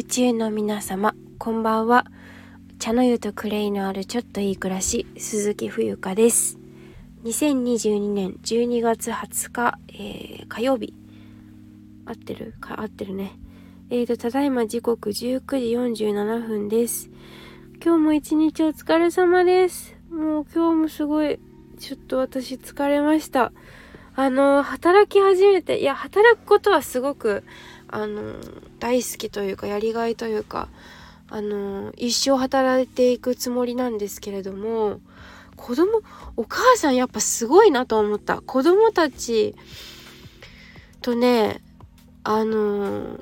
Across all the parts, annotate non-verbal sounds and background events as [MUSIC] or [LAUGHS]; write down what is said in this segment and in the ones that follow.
宇宙の皆様こんばんは。茶の湯とクレイのあるちょっといい暮らし鈴木冬香です。2022年12月20日、えー、火曜日。合ってる？か合ってるね。えーとただいま時刻19時47分です。今日も一日お疲れ様です。もう今日もすごいちょっと私疲れました。あの働き始めていや働くことはすごくあの大好きというかやりがいというかあの一生働いていくつもりなんですけれども子供お母さんやっぱすごいなと思った。子供たちとねあの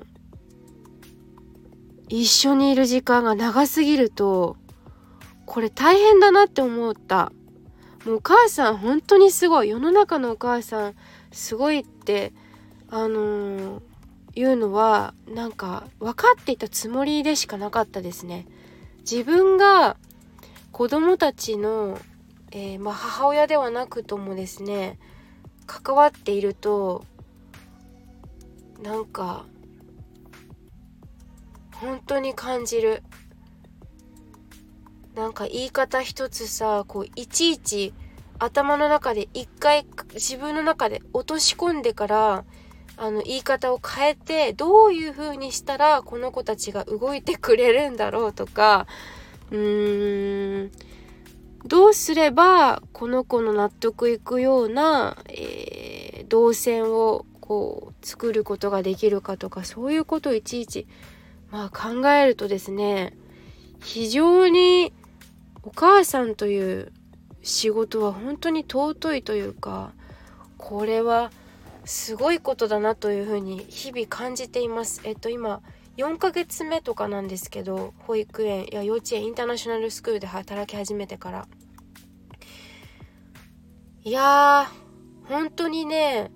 一緒にいる時間が長すぎるとこれ大変だなって思った。もうお母さん本当にすごい。世の中のお母さんすごいってあのー、いうのはなんか分かっていたつもりでしかなかったですね。自分が子供たちの、えー、まあ、母親ではなくともですね関わっているとなんか本当に感じるなんか言い方一つさこういちいち頭の中で一回自分の中で落とし込んでからあの言い方を変えてどういう風にしたらこの子たちが動いてくれるんだろうとかうーんどうすればこの子の納得いくような、えー、動線をこう作ることができるかとかそういうことをいちいちまあ考えるとですね非常にお母さんという仕事は本当に尊いというかこれはすごいことだなというふうに日々感じています。えっと今4ヶ月目とかなんですけど保育園や幼稚園インターナショナルスクールで働き始めてから。いやー本当にね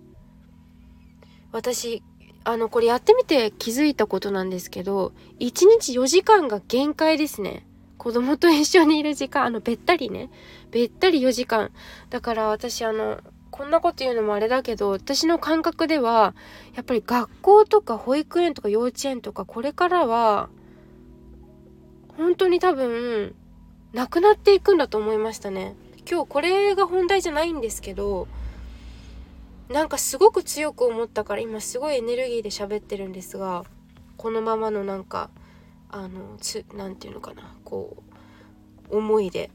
私あのこれやってみて気づいたことなんですけど1日4時間が限界ですね。子供と一緒にいる時間あのべったりね。べったり4時間。だから私あのこんなこと言うのもあれだけど私の感覚ではやっぱり学校とか保育園とか幼稚園とかこれからは本当に多分なくなっていくんだと思いましたね。今日これが本題じゃないんですけどなんかすごく強く思ったから今すごいエネルギーで喋ってるんですがこのままのなんかあのつなていうのかなこう思いで。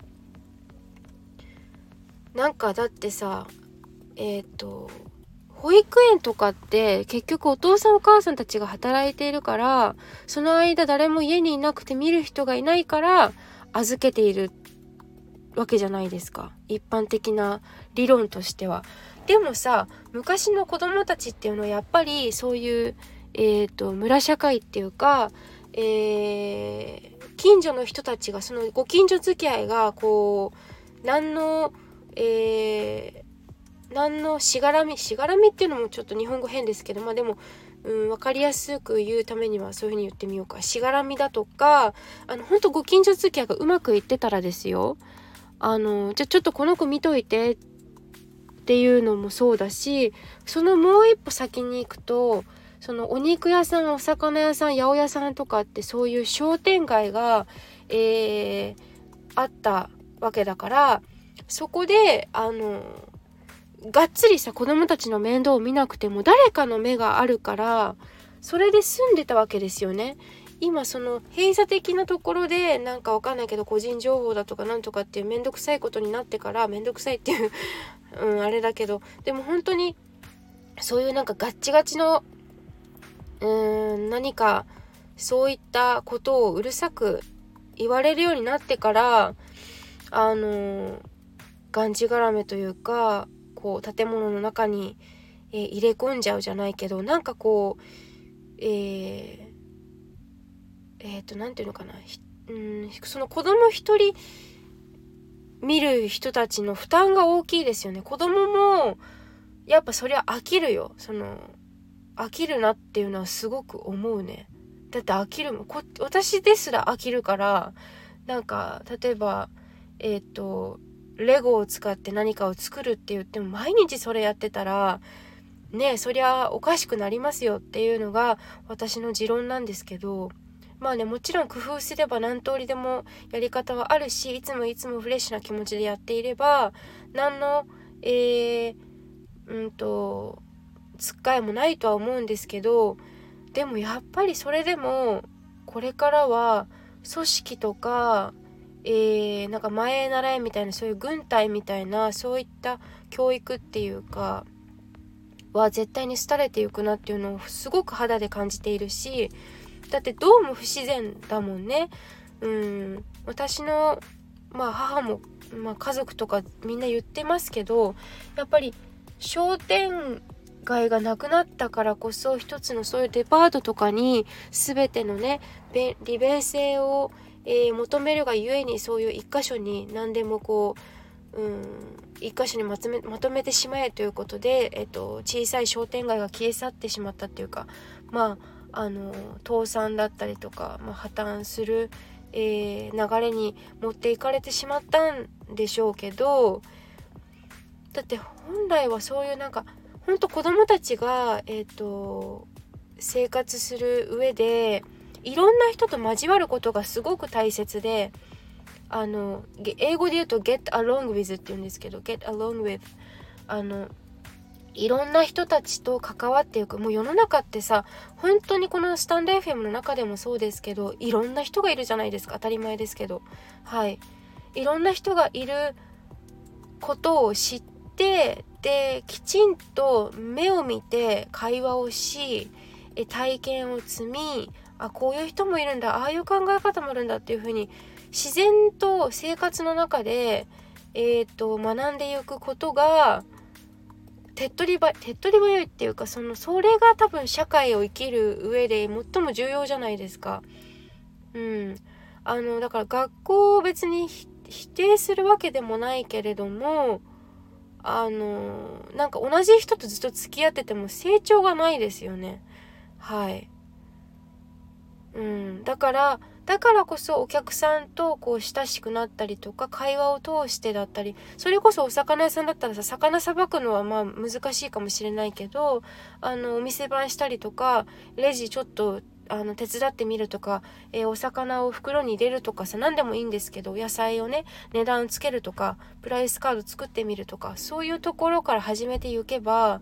なんかだってさえっ、ー、と保育園とかって結局お父さんお母さんたちが働いているからその間誰も家にいなくて見る人がいないから預けているわけじゃないですか一般的な理論としては。でもさ昔の子供たちっていうのはやっぱりそういう、えーと村社会っていうかえー、近所の人たちがそのご近所付き合いがこう何の、えー、何のしがらみしがらみっていうのもちょっと日本語変ですけどまあでも、うん、分かりやすく言うためにはそういうふうに言ってみようか。しがらみだとかあの本当ご近所付き合いがうまくいってたらですよ。あのじゃあちょっとこの子見といてっていうのもそうだしそのもう一歩先に行くとそのお肉屋さんお魚屋さん八百屋さんとかってそういう商店街が、えー、あったわけだからそこであのがっつりさ子供たちの面倒を見なくても誰かの目があるからそれで済んでたわけですよね。今その閉鎖的なところでなんかわかんないけど個人情報だとかなんとかっていうめんどくさいことになってからめんどくさいっていう [LAUGHS] うんあれだけどでも本当にそういうなんかガッチガチのうーん何かそういったことをうるさく言われるようになってからあのがんじがらめというかこう建物の中に、えー、入れ込んじゃうじゃないけどなんかこうえー、えー、と何て言うのかな。うんその子供一人見る人たちの負担が大きいですよね。子供もやっぱそりゃ飽きるよ。その飽きるなっていうのはすごく思うね。だって飽きるもこ私ですら飽きるからなんか例えばえっ、ー、とレゴを使って何かを作るって言っても毎日それやってたらねそりゃおかしくなりますよっていうのが私の持論なんですけどまあねもちろん工夫すれば何通りでもやり方はあるしいつもいつもフレッシュな気持ちでやっていれば何のえー、うんとつっかえもないとは思うんですけどでもやっぱりそれでもこれからは組織とか、えー、なんか前習いみたいなそういう軍隊みたいなそういった教育っていうかは絶対に廃れていくなっていうのをすごく肌で感じているしだってどうも不自然だもんね。うん私の、まあ、母も、まあ、家族とかみんな言ってますけどやっぱり商店街がなくなったからこそ一つのそういうデパートとかに全てのね利便性を、えー、求めるがゆえにそういう一箇所に何でもこう、うん、一箇所にまとめまとめてしまえということで、えっと、小さい商店街が消え去ってしまったっていうかまああの倒産だったりとか、まあ、破綻する、えー、流れに持っていかれてしまったんでしょうけどだって本来はそういうなんかほんと子供たちが、えっ、ー、と、生活する上で、いろんな人と交わることがすごく大切で、あの、英語で言うと get along with って言うんですけど、get along with あの、いろんな人たちと関わっていく。もう世の中ってさ、本当にこのスタンド FM の中でもそうですけど、いろんな人がいるじゃないですか。当たり前ですけど。はい。いろんな人がいることを知って、できちんと目を見て会話をし体験を積みあこういう人もいるんだ。ああいう考え方もあるんだっていうふうに自然と生活の中で、えーと、学んでいくことが手っ取りば手っ取り早いっていうかそのそれが多分社会を生きる上で最も重要じゃないですか。うん、あのだから学校を別に否定するわけでもないけれどもあのなんか同じ人とずっと付き合ってても成長がないですよね。はい。うん。だからだからこそお客さんとこう親しくなったりとか会話を通してだったりそれこそお魚屋さんだったらさ魚さばくのはまあ難しいかもしれないけどあのお店番したりとかレジちょっとあの手伝ってみるとか、えー、お魚を袋に入れるとかさ何でもいいんですけど野菜をね値段つけるとかプライスカード作ってみるとかそういうところから始めていけば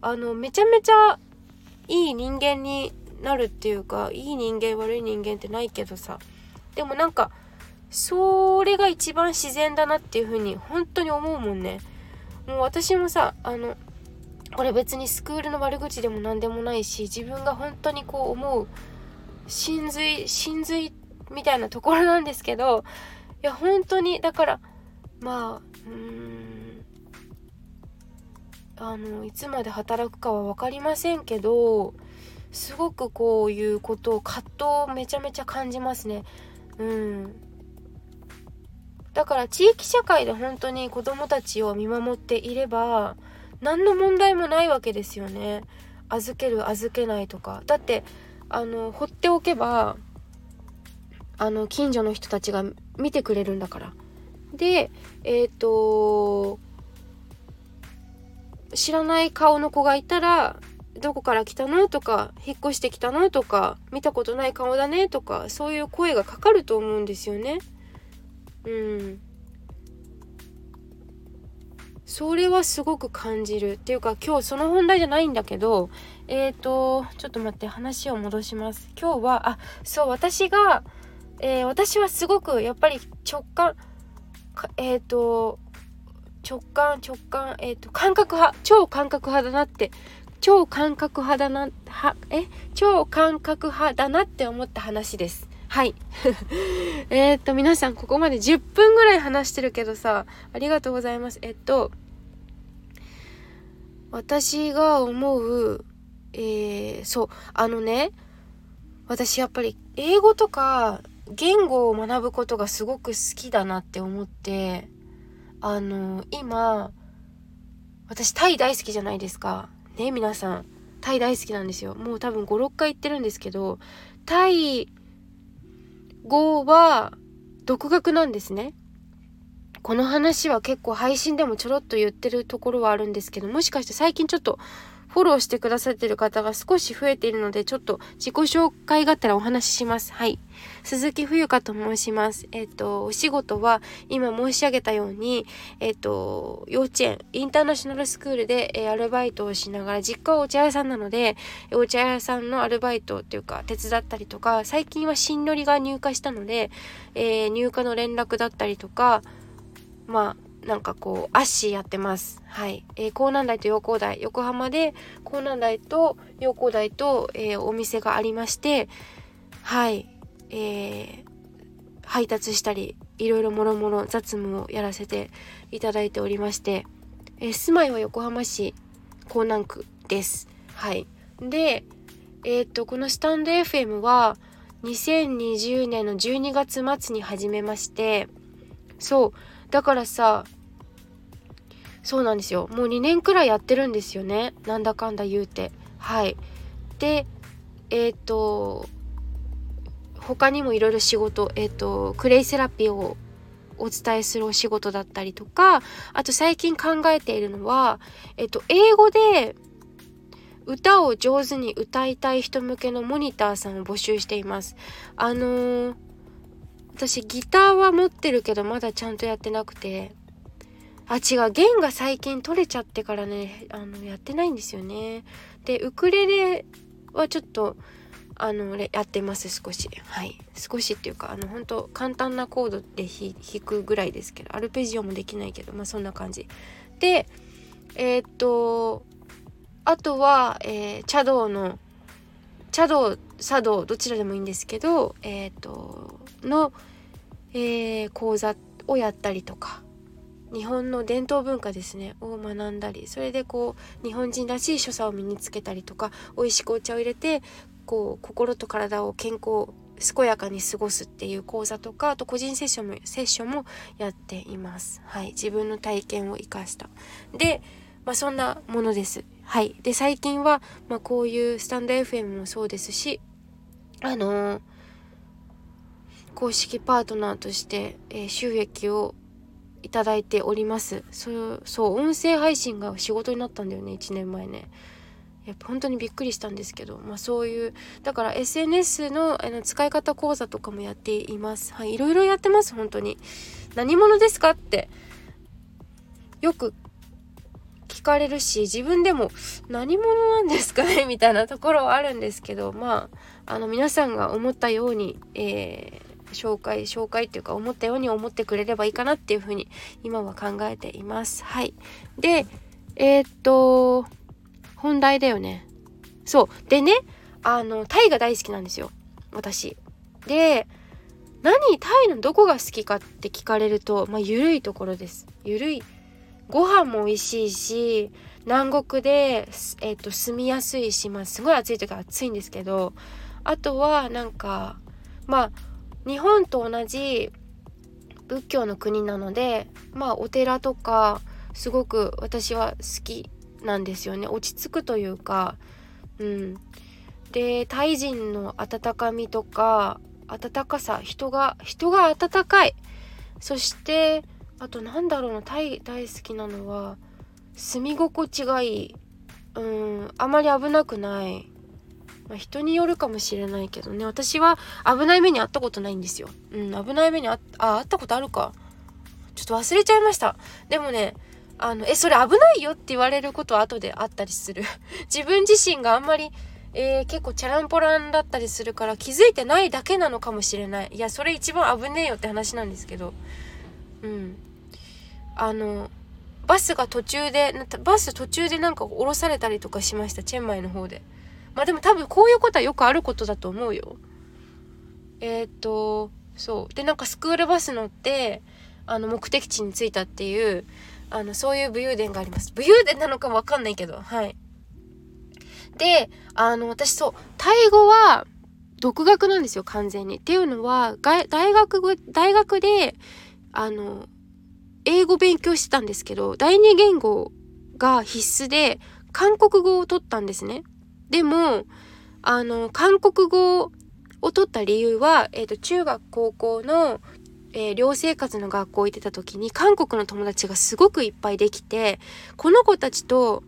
あのめちゃめちゃいい人間になるっていうかいい人間悪い人間ってないけどさ。でもなんかそれが一番自然だなっていう風に本当に思うもんね。もう私もさあのこれ別にスクールの悪口でも何でもないし自分が本当にこう思う真髄真髄みたいなところなんですけどいや本当にだからまあうんあのいつまで働くかは分かりませんけどすごくこういうことを葛藤をめちゃめちゃ感じますね。うん。だから地域社会で本当に子どもたちを見守っていれば何の問題もないわけですよね。預ける預けないとか。だってあの放っておけばあの近所の人たちが見てくれるんだから。でえっ、ー、と知らない顔の子がいたらどこから来たの？とか引っ越してきたの？とか見たことない顔だね？とかそういう声がかかると思うんですよね。うん。それはすごく感じる。っていうか今日その本題じゃないんだけどえっ、ー、とちょっと待って話を戻します。今日はあそう私が、えー、私はすごくやっぱり直感えっ、ー、と直感直感えっ、と感覚派超感覚派だなって超感覚派だなはえ？超感覚派だなって思った話ですはい。[LAUGHS] えっと、皆さん、ここまで10分ぐらい話してるけどさ、ありがとうございます。えっと、私が思う、えー、そう、あのね、私やっぱり英語とか言語を学ぶことがすごく好きだなって思って、あの、今、私タイ大好きじゃないですか。ね、皆さん。タイ大好きなんですよ。もう多分5、6回行ってるんですけど、タイ語は独学なんですね。この話は結構配信でもちょろっと言ってるところはあるんですけど、もしかして最近ちょっとフォローしてくださってる方が少し増えているので、ちょっと自己紹介がてらお話しします。はい。鈴木冬香と申します。えっ、と、お仕事は今申し上げたように、えっ、と、幼稚園、インターナショナルスクールで、えー、アルバイトをしながら、実家はお茶屋さんなので、お茶屋さんのアルバイトっていうか、手伝ったりとか、最近は新乗りが入荷したので、え、入荷の連絡だったりとか、まあ、なんかこうアッシーやってます。はい。えー、江南台と陽光台、横浜で江南台と陽光台と、えー、お店がありまして、はい。えー、配達したり、いろいろもろもろ雑務をやらせていただいておりまして、えー、住まいは横浜市港南区です。はい。で、えっ、と、このスタンド FM は2020年の12月末に始めまして、そう、だからさそうなんですよ。もう2年くらいやってるんですよね。なんだかんだ言うて。はい。でえっ、ー、と他にもいろいろ仕事えっ、ー、とクレイセラピーをお伝えするお仕事だったりとかあと最近考えているのはえっ、ー、と英語で歌を上手に歌いたい人向けのモニターさんを募集しています。あの私ギターは持ってるけどまだちゃんとやってなくて。あ違う。弦が最近取れちゃってからねあのやってないんですよね。でウクレレはちょっとあのやってます少し。はい。少しっていうかあの本当簡単なコードで弾くぐらいですけどアルペジオもできないけどまあそんな感じ。でえー、っとあとは、えー、茶道の茶道茶道どちらでもいいんですけどえっ、とのえー、講座をやったりとか日本の伝統文化ですねを学んだりそれでこう日本人らしい所作を身につけたりとか美味しくお茶を入れてこう心と体を健康健やかに過ごすっていう講座とかあと個人セッションもセッションもやっています。はい、自分の体験を生かした。で、まあ、そんなものです。はい、で最近は、まあ、こういうスタンド FM もそうですしあのー公式パートナーとして、え、収益をいただいております。そうそう音声配信が仕事になったんだよね1年前ね。やっぱ本当にびっくりしたんですけど、まあ、そういうだから SNS のあの使い方講座とかもやっています。はいいろいろやってます本当に。何者ですかってよく聞かれるし自分でも何者なんですかねみたいなところはあるんですけどまああの皆さんが思ったように、えー紹介紹介っていうか思ったように思ってくれればいいかなっていうふうに今は考えています。はい。でえー、っと本題だよね。そう。でねあのタイが大好きなんですよ。私。で何タイのどこが好きかって聞かれるとまあ緩いところです。緩い。ご飯も美味しいし南国で、えー、と住みやすいし、ま、すごい暑い時は暑いんですけどあとはなんかまあ日本と同じ仏教の国なのでまあお寺とかすごく私は好きなんですよね。落ち着くというかうん。でタイ人の温かみとか温かさ人が人が温かい。そしてあとなんだろうなタイ大好きなのは住み心地がいい。うんあまり危なくない。まあ、人によるかもしれないけどね私は危ない目に遭ったことないんですよ。うん、危ない目にあああったことあるか。ちょっと忘れちゃいました。でもねあのえそれ危ないよって言われることは後であったりする。[LAUGHS] 自分自身があんまりえー、結構チャランポランだったりするから気づいてないだけなのかもしれない。いやそれ一番危ねえよって話なんですけど。うん。あのバスが途中でバス途中でなんか降ろされたりとかしましたチェンマイの方で。まあでも多分こういうことはよくあることだと思うよ。えっ、とそうでなんかスクールバス乗ってあの目的地に着いたっていうあのそういう武勇伝があります。武勇伝なのかもわかんないけどはい。であの私そうタイ語は独学なんですよ完全に。っていうのは大学大学であの英語勉強してたんですけど第二言語が必須で韓国語を取ったんですね。でも、あの、韓国語を取った理由は、えっ、ー、と、中学高校のえー、寮生活の学校行ってた時に韓国の友達がすごくいっぱいできてこの子たちと、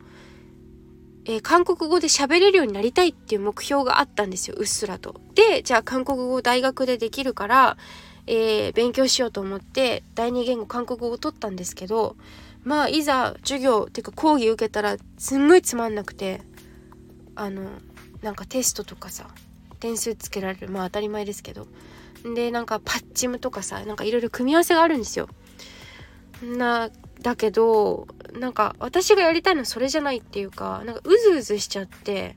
えー、韓国語で喋れるようになりたいっていう目標があったんですようっすらと。でじゃあ韓国語大学でできるから、えー、勉強しようと思って第二言語韓国語を取ったんですけどまあいざ授業っていうか講義受けたらすんごいつまんなくてあのなんかテストとかさ点数つけられるまあ当たり前ですけど。でなんかパッチムとかさなんかいろいろ組み合わせがあるんですよ。なだけどなんか私がやりたいのはそれじゃないっていうかなんかうずうずしちゃって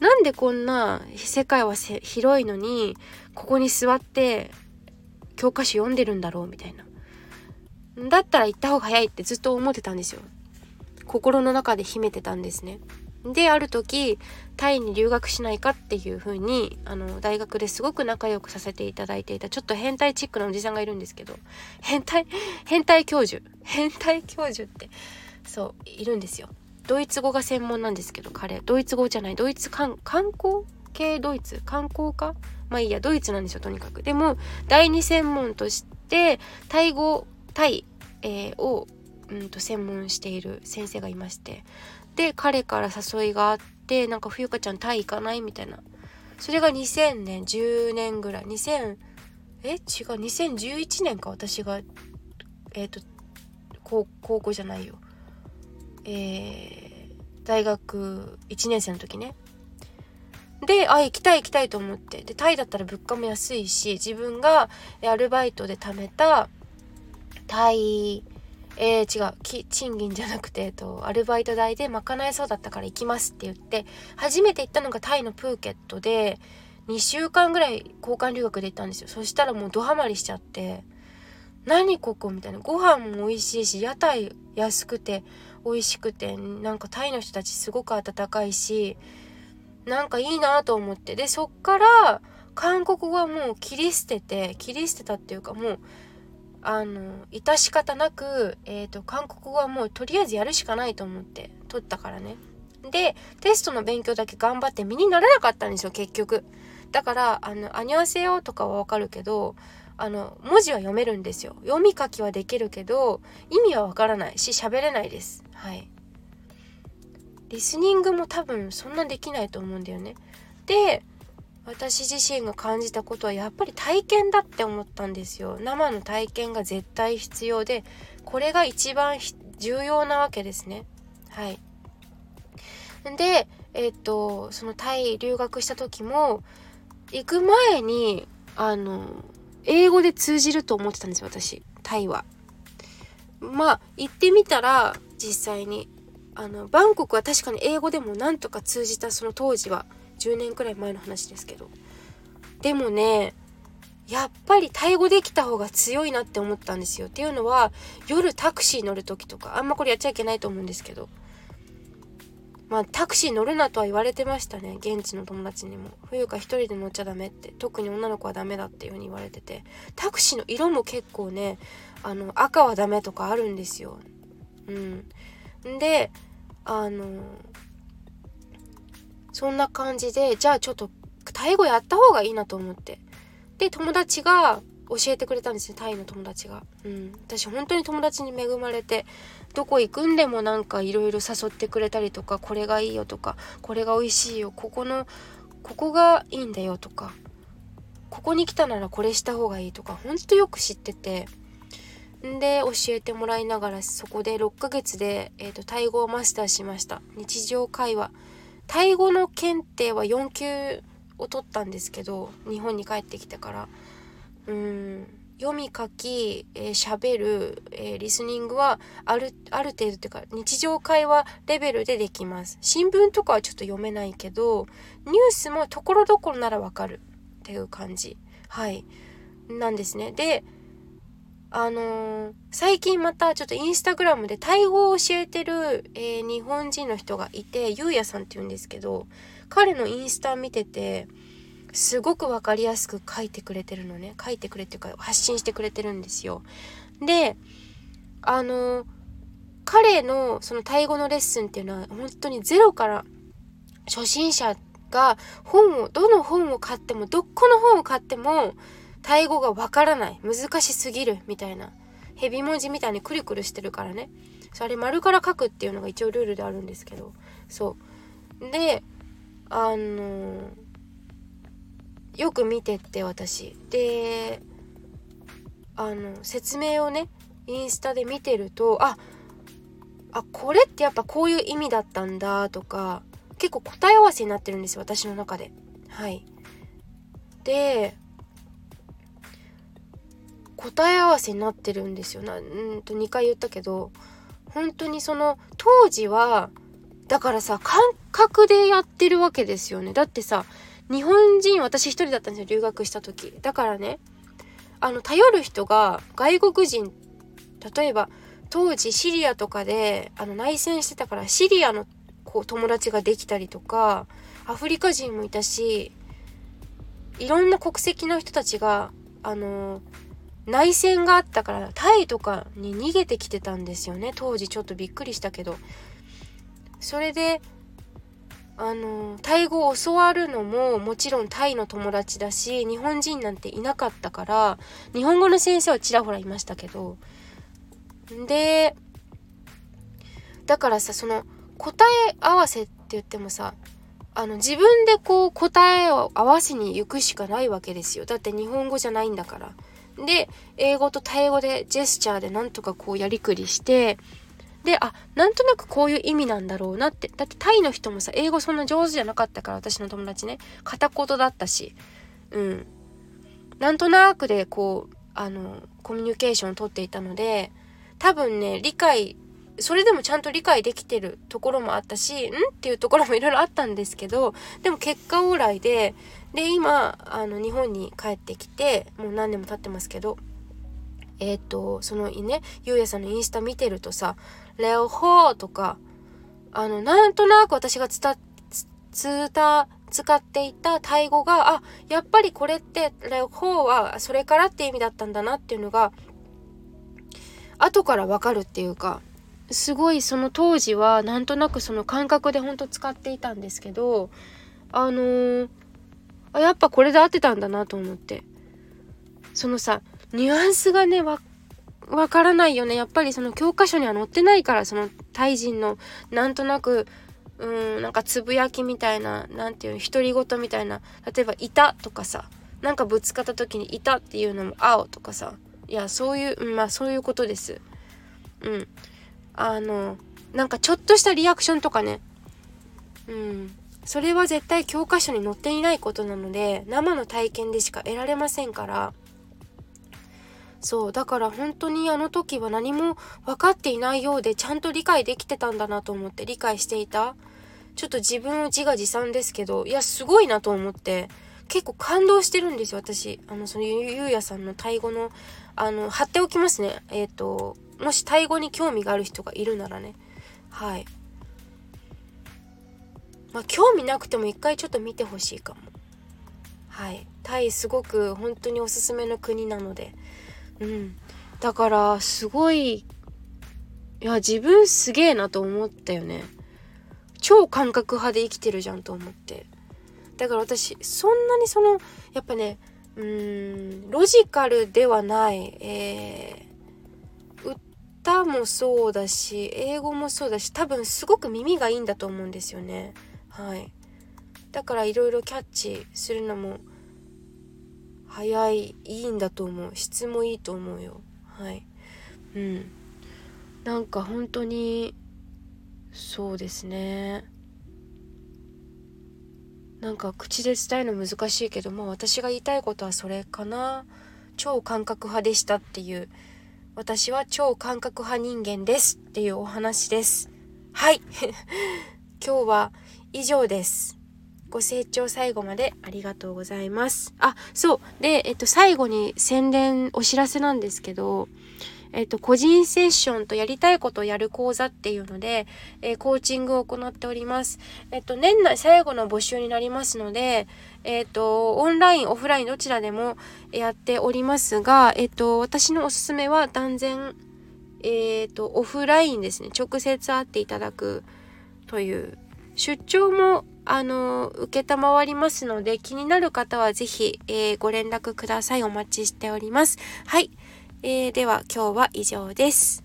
なんでこんな世界は広いのにここに座って教科書読んでるんだろうみたいな。だったら行った方が早いってずっと思ってたんですよ。心の中で秘めてたんですね。である時タイに留学しないかっていう風にあの大学ですごく仲良くさせていただいていたちょっと変態チックなおじさんがいるんですけど変態？変態教授？変態教授ってそういるんですよ。ドイツ語が専門なんですけど彼。ドイツ語じゃない。ドイツ観観光系？ドイツ？観光家まあいいやドイツなんですよとにかく。でも第二専門としてタイ語タイ、えー、をうんと専門している先生がいましてで彼から誘いがあってなんか冬香ちゃんタイ行かないみたいな。それが2000年10年ぐらい。2000え？違う。2011年か私がえっ、ー、と高校じゃないよ。えー、大学1年生の時ね。であ行きたい行きたいと思って。でタイだったら物価も安いし自分がアルバイトで貯めたタイえー、違うき賃金じゃなくて、えっと、アルバイト代で賄えそうだったから行きますって言って初めて行ったのがタイのプーケットで2週間ぐらい交換留学で行ったんですよ。そしたらもうドハマりしちゃって何ここみたいな。ご飯も美味しいし屋台安くて美味しくてなんかタイの人たちすごく温かいしなんかいいなと思って。でそっから韓国語はもう切り捨てて切り捨てたっていうかもうあの致し方なく、えーと、韓国語はもうとりあえずやるしかないと思って取ったからね。でテストの勉強だけ頑張って身にならなかったんですよ結局。だからあの「アニュアセヨ」とかはわかるけどあの文字は読めるんですよ。読み書きはできるけど意味はわからないし喋れないです。はい。リスニングも多分そんなできないと思うんだよね。で私自身が感じたことはやっぱり体験だって思ったんですよ。生の体験が絶対必要でこれが一番重要なわけですね。はい。でえっ、とそのタイ留学した時も行く前にあの英語で通じると思ってたんですよ私。タイは。まあ行ってみたら実際にあのバンコクは確かに英語でもなんとか通じたその当時は10年くらい前の話ですけど。でもねやっぱりタイ語できた方が強いなって思ったんですよ。っていうのは夜タクシー乗る時とかあんまこれやっちゃいけないと思うんですけど。まあタクシー乗るなとは言われてましたね現地の友達にも。冬香一人で乗っちゃダメって特に女の子はダメだっていう風に言われてて。タクシーの色も結構ねあの赤はダメとかあるんですよ。うん。であのそんな感じでじゃあちょっとタイ語やった方がいいなと思って。で友達が教えてくれたんですよタイの友達が。うん。私本当に友達に恵まれてどこ行くんでもなんかいろいろ誘ってくれたりとかこれがいいよとかこれが美味しいよここのここがいいんだよとかここに来たならこれした方がいいとかほんとよく知ってて。で教えてもらいながらそこで6ヶ月で、えーとタイ語をマスターしました。日常会話。タイ語の検定は4級を取ったんですけど日本に帰ってきてから。うん。読み書き喋、えー、る、えー、リスニングはあるある程度っていうか日常会話レベルでできます。新聞とかはちょっと読めないけどニュースもところどころならわかるっていう感じ。はい。なんですね。であのー、最近またちょっとインスタグラムでタイ語を教えてる、えー、日本人の人がいて、ゆうやさんって言うんですけど、彼のインスタ見てて、すごくわかりやすく書いてくれてるのね。書いてくれっていうか発信してくれてるんですよ。で、あのー、彼のそのタイ語のレッスンっていうのは本当にゼロから初心者が本を、どの本を買っても、どこの本を買っても、タイ語がわからない。難しすぎる。みたいな。ヘビ文字みたいにクルクルしてるからね。それ丸から書くっていうのが一応ルールであるんですけど。そう。であのー、よく見てって私。であの説明をねインスタで見てるとああこれってやっぱこういう意味だったんだとか結構答え合わせになってるんですよ私の中で。はい。で答え合わせになってるんですよ。なうんと2回言ったけど本当にその当時はだからさ感覚でやってるわけですよね。だってさ日本人私一人だったんですよ留学した時。だからねあの頼る人が外国人例えば当時シリアとかであの内戦してたからシリアのこう友達ができたりとかアフリカ人もいたしいろんな国籍の人たちがあの内戦があったからタイとかに逃げてきてたんですよね。当時ちょっとびっくりしたけど。それであのタイ語を教わるのももちろんタイの友達だし日本人なんていなかったから日本語の先生はちらほらいましたけど。でだからさその答え合わせって言ってもさあの自分でこう答えを合わせに行くしかないわけですよ。だって日本語じゃないんだから。で英語とタイ語でジェスチャーでなんとかこうやりくりしてであなんとなくこういう意味なんだろうなって。だってタイの人もさ英語そんな上手じゃなかったから私の友達ね。片言だったし。うん。なんとなくでこうあのコミュニケーションをとっていたので多分ね理解それでもちゃんと理解できてるところもあったしん？っていうところもいろいろあったんですけどでも結果オーライでで今あの日本に帰ってきてもう何年も経ってますけどえっ、ー、とそのねゆうやさんのインスタ見てるとさ「レオホー」とかあのなんとなく私が伝つた使っていたタイ語があやっぱりこれって「レオホー」はそれからって意味だったんだなっていうのが後からわかるっていうかすごいその当時はなんとなくその感覚でほんと使っていたんですけどあのーあやっぱこれで合ってたんだなと思って。そのさニュアンスがねわからないよね。やっぱりその教科書には載ってないからそのタイ人のなんとなくうんなんかつぶやきみたいな何ていうの独り言みたいな。例えば「いた」とかさなんかぶつかった時に「いた」っていうのも「青」とかさ。いやそういう、まあそういうことです。うん。あのなんかちょっとしたリアクションとかね。うん。それは絶対教科書に載っていないことなので生の体験でしか得られませんから。そう。だから本当にあの時は何も分かっていないようでちゃんと理解できてたんだなと思って理解していた。ちょっと自分を自画自賛ですけどいやすごいなと思って。結構感動してるんですよ私。あのそのゆうやさんのタイ語のあの貼っておきますね。えっ、ー、ともしタイ語に興味がある人がいるならね。はい。まあ興味なくても一回ちょっと見てほしいかも。はい。タイすごく本当におすすめの国なので。うん。だからすごいいや自分すげえなと思ったよね。超感覚派で生きてるじゃんと思って。だから私そんなにそのやっぱねうーんロジカルではないえ、歌もそうだし英語もそうだし多分すごく耳がいいんだと思うんですよね。はい。だからいろいろキャッチするのも早いいいんだと思う。質もいいと思うよ。はい。うん。なんか本当にそうですね。なんか口で伝えるの難しいけどまあ私が言いたいことはそれかな。超感覚派でしたっていう私は超感覚派人間ですっていうお話ですはい [LAUGHS] 今日は以上です。ご清聴最後までありがとうございます。あ、そう。で、えっと、最後に宣伝、お知らせなんですけど、えっ、と、個人セッションとやりたいことをやる講座っていうので、えー、コーチングを行っております。えっ、と、年内最後の募集になりますので、えっと、オンライン、オフラインどちらでもやっておりますが、えっと、私のおすすめは断然、えっと、オフラインですね。直接会っていただくという。出張もあの、受りますので、気になる方はぜひ、えー、ご連絡ください。お待ちしております。はい。えー、では今日は以上です。